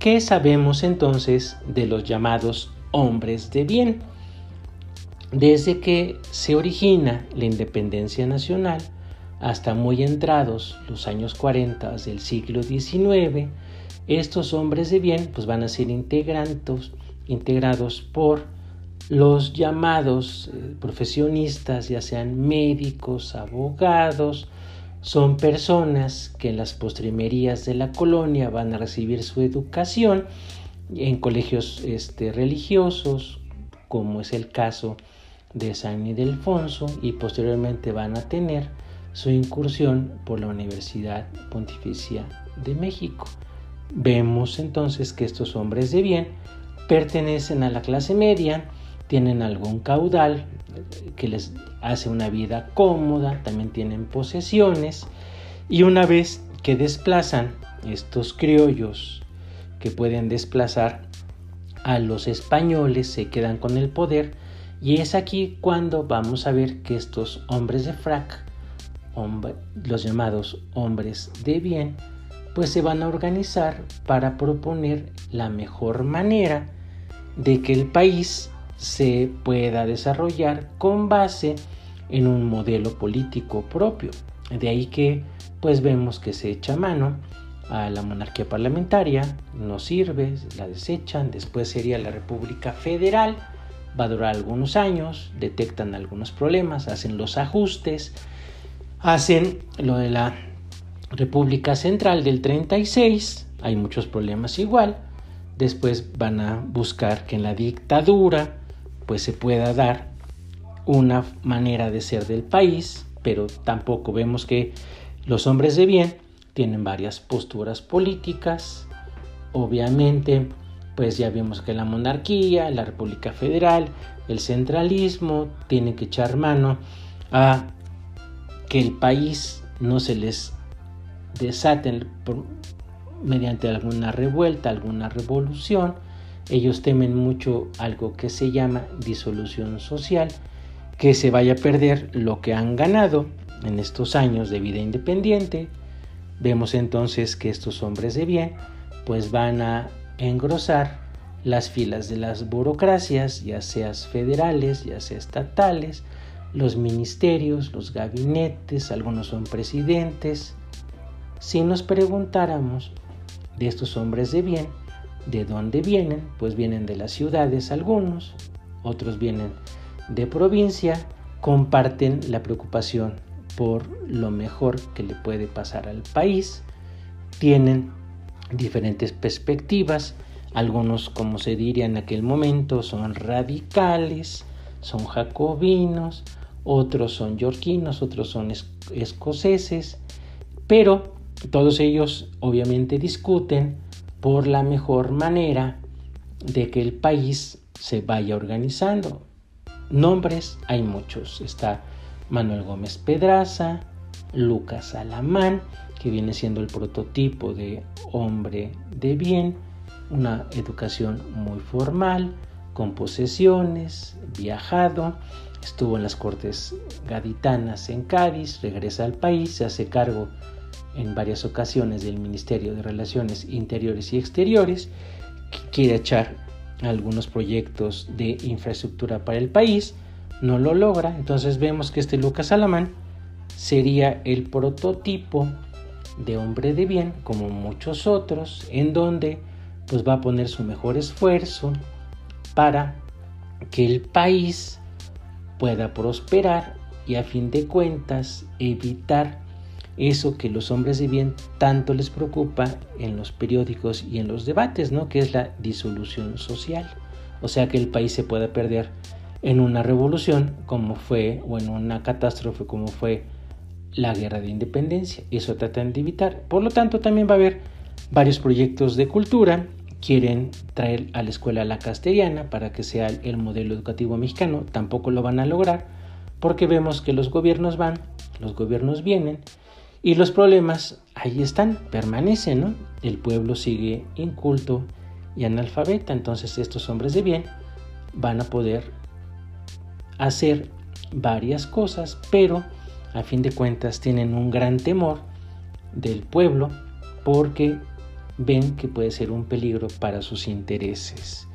¿Qué sabemos entonces de los llamados hombres de bien? Desde que se origina la independencia nacional hasta muy entrados los años 40 del siglo XIX, estos hombres de bien pues van a ser integrados, integrados por los llamados eh, profesionistas, ya sean médicos, abogados, son personas que en las postrimerías de la colonia van a recibir su educación en colegios este, religiosos, como es el caso de San Ildefonso, y posteriormente van a tener su incursión por la Universidad Pontificia de México. Vemos entonces que estos hombres de bien pertenecen a la clase media, tienen algún caudal que les hace una vida cómoda, también tienen posesiones y una vez que desplazan estos criollos que pueden desplazar a los españoles se quedan con el poder y es aquí cuando vamos a ver que estos hombres de frac, los llamados hombres de bien, pues se van a organizar para proponer la mejor manera de que el país se pueda desarrollar con base en un modelo político propio. De ahí que pues vemos que se echa mano a la monarquía parlamentaria, no sirve, la desechan, después sería la República Federal, va a durar algunos años, detectan algunos problemas, hacen los ajustes, hacen lo de la República Central del 36, hay muchos problemas igual, después van a buscar que en la dictadura pues se pueda dar una manera de ser del país, pero tampoco vemos que los hombres de bien tienen varias posturas políticas, obviamente pues ya vimos que la monarquía, la República Federal, el centralismo tienen que echar mano a que el país no se les desate mediante alguna revuelta, alguna revolución. Ellos temen mucho algo que se llama disolución social, que se vaya a perder lo que han ganado en estos años de vida independiente. Vemos entonces que estos hombres de bien pues van a engrosar las filas de las burocracias, ya seas federales, ya sea estatales, los ministerios, los gabinetes, algunos son presidentes. Si nos preguntáramos de estos hombres de bien, ¿de dónde vienen? Pues vienen de las ciudades algunos, otros vienen de provincia, comparten la preocupación por lo mejor que le puede pasar al país, tienen diferentes perspectivas, algunos, como se diría en aquel momento, son radicales, son jacobinos, otros son yorquinos, otros son escoceses, pero todos ellos obviamente discuten por la mejor manera de que el país se vaya organizando. Nombres hay muchos. Está Manuel Gómez Pedraza, Lucas Alamán, que viene siendo el prototipo de hombre de bien, una educación muy formal, con posesiones, viajado, estuvo en las cortes gaditanas en Cádiz, regresa al país, se hace cargo en varias ocasiones del Ministerio de Relaciones Interiores y Exteriores, quiere echar algunos proyectos de infraestructura para el país, no lo logra, entonces vemos que este Lucas Alamán sería el prototipo de hombre de bien, como muchos otros, en donde pues va a poner su mejor esfuerzo para que el país pueda prosperar y a fin de cuentas evitar eso que los hombres de bien tanto les preocupa en los periódicos y en los debates, ¿no? Que es la disolución social. O sea, que el país se pueda perder en una revolución como fue o en una catástrofe como fue la guerra de independencia. Eso tratan de evitar. Por lo tanto, también va a haber varios proyectos de cultura. Quieren traer a la escuela la castellana para que sea el modelo educativo mexicano. Tampoco lo van a lograr porque vemos que los gobiernos van, los gobiernos vienen y los problemas ahí están, permanecen, ¿no? El pueblo sigue inculto y analfabeta. Entonces estos hombres de bien van a poder hacer varias cosas, pero a fin de cuentas tienen un gran temor del pueblo porque ven que puede ser un peligro para sus intereses.